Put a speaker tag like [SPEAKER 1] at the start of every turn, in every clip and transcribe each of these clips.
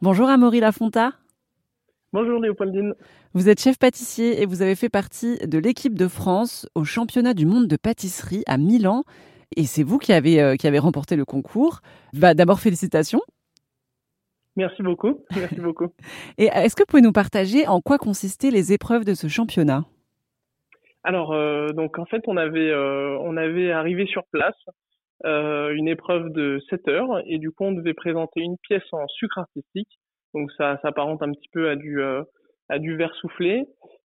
[SPEAKER 1] Bonjour Amaury Lafonta.
[SPEAKER 2] Bonjour Léopoldine.
[SPEAKER 1] Vous êtes chef pâtissier et vous avez fait partie de l'équipe de France au championnat du monde de pâtisserie à Milan. Et c'est vous qui avez, euh, qui avez remporté le concours. Bah, D'abord, félicitations.
[SPEAKER 2] Merci beaucoup. Merci beaucoup.
[SPEAKER 1] et est-ce que vous pouvez nous partager en quoi consistaient les épreuves de ce championnat?
[SPEAKER 2] Alors, euh, donc en fait, on avait, euh, on avait arrivé sur place une épreuve de 7 heures et du coup, on devait présenter une pièce en sucre artistique donc ça s'apparente un petit peu à du euh, à du verre soufflé.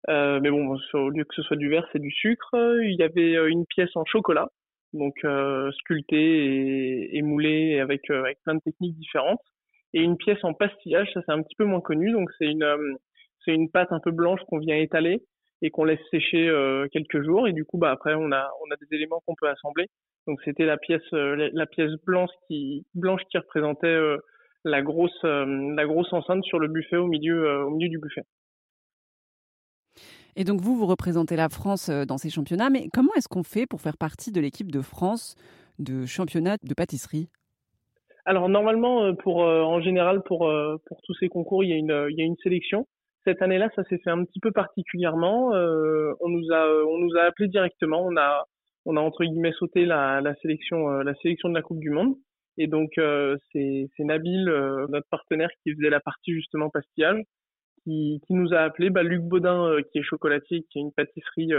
[SPEAKER 2] Euh, mais bon, au lieu que ce soit du verre, c'est du sucre. Il y avait euh, une pièce en chocolat, donc euh, sculptée et, et moulée avec avec plein de techniques différentes. Et une pièce en pastillage, ça c'est un petit peu moins connu. Donc c'est une c'est une pâte un peu blanche qu'on vient étaler et qu'on laisse sécher quelques jours. Et du coup, bah après on a on a des éléments qu'on peut assembler. Donc c'était la pièce la, pièce blanche qui blanche qui représentait la grosse, euh, la grosse enceinte sur le buffet au milieu, euh, au milieu du buffet.
[SPEAKER 1] Et donc vous, vous représentez la France euh, dans ces championnats, mais comment est-ce qu'on fait pour faire partie de l'équipe de France de championnat de pâtisserie?
[SPEAKER 2] Alors normalement, pour, en général, pour, pour tous ces concours, il y, a une, il y a une sélection. Cette année-là, ça s'est fait un petit peu particulièrement. on nous a, on nous a appelé directement. On a, on a entre guillemets sauté la, sélection, la sélection de la Coupe du Monde. Et donc euh, c'est Nabil, euh, notre partenaire, qui faisait la partie justement pastillage, qui, nous a appelé. Bah, Luc Baudin, euh, qui est chocolatier, qui est une pâtisserie,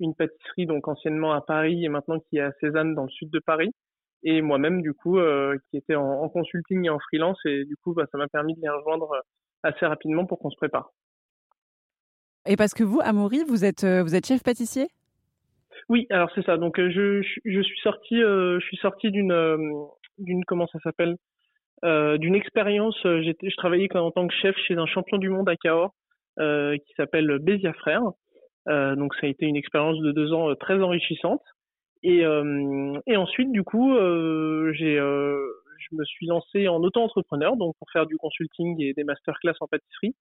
[SPEAKER 2] une pâtisserie donc anciennement à Paris et maintenant qui est à Cézanne dans le sud de Paris. Et moi-même du coup, qui était en, en, consulting et en freelance. Et du coup, bah, ça m'a permis de les rejoindre assez rapidement pour qu'on se prépare.
[SPEAKER 1] Et parce que vous, Amaury, vous êtes, vous êtes chef pâtissier?
[SPEAKER 2] Oui, alors c'est ça. Donc je, je, suis sorti, je suis sorti d'une d'une comment ça s'appelle euh, d'une expérience. Euh, j'étais, je travaillais en tant que chef chez un champion du monde à Cahors euh, qui s'appelle Bézia Frères. Euh, donc ça a été une expérience de deux ans euh, très enrichissante. Et, et ensuite, du coup, j'ai, je me suis lancé en auto-entrepreneur, donc pour faire du consulting et des masterclass en pâtisserie.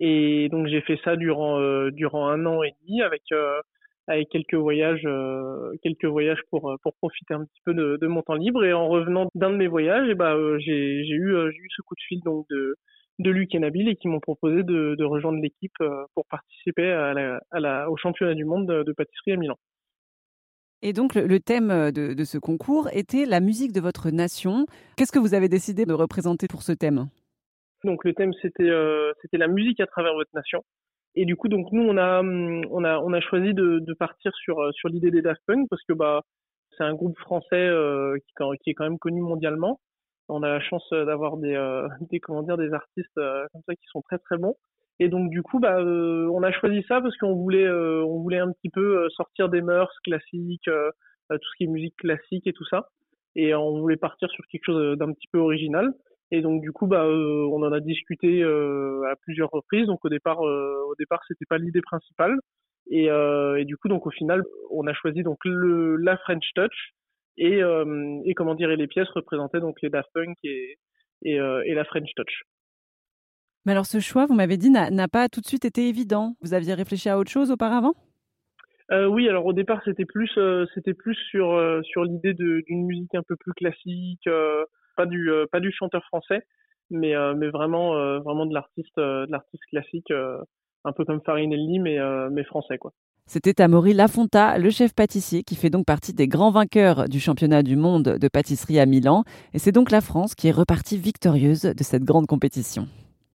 [SPEAKER 2] Et donc j'ai fait ça durant durant un an et demi avec avec quelques voyages, euh, quelques voyages pour euh, pour profiter un petit peu de, de mon temps libre. Et en revenant d'un de mes voyages, et eh ben euh, j'ai j'ai eu j'ai eu ce coup de fil donc de de Luc et Nabil et qui m'ont proposé de, de rejoindre l'équipe pour participer à la, à la, au championnat du monde de, de pâtisserie à Milan.
[SPEAKER 1] Et donc le, thème de, de, ce concours était la musique de votre nation. Qu'est-ce que vous avez décidé de représenter pour ce thème?
[SPEAKER 2] Donc le thème c'était euh, c'était la musique à travers votre nation. Et du coup, donc nous, on a, on a, on a choisi de, de partir sur sur l'idée des Daft Punk parce que bah c'est un groupe français euh, qui, qui, est quand même connu mondialement. On a la chance d'avoir des, euh, des comment dire des artistes euh, comme ça qui sont très très bons. Et donc du coup, bah on a choisi ça parce qu'on voulait on voulait un petit peu sortir des mœurs classiques, tout ce qui est musique classique et tout ça. Et on voulait partir sur quelque chose d'un petit peu original. Et donc du coup, bah, euh, on en a discuté euh, à plusieurs reprises. Donc au départ, euh, au départ, c'était pas l'idée principale. Et, et, du coup, donc au final, on a choisi donc le, la French Touch et, et comment dire, les pièces représentaient donc les Daft Punk et, et, et la French Touch.
[SPEAKER 1] Mais alors ce choix, vous m'avez dit, n'a pas tout de suite été évident. Vous aviez réfléchi à autre chose auparavant?
[SPEAKER 2] Euh, oui, alors au départ c'était plus c'était plus sur sur l'idée d'une musique un peu plus classique, pas du euh, pas du chanteur français, mais euh, euh, vraiment de l'artiste classique, un peu comme Farinelli, mais mais français quoi.
[SPEAKER 1] C'était Amaury Lafonta, le chef pâtissier, qui fait donc partie des grands vainqueurs du championnat du monde de pâtisserie à Milan. Et c'est donc la France qui est repartie victorieuse de cette grande compétition.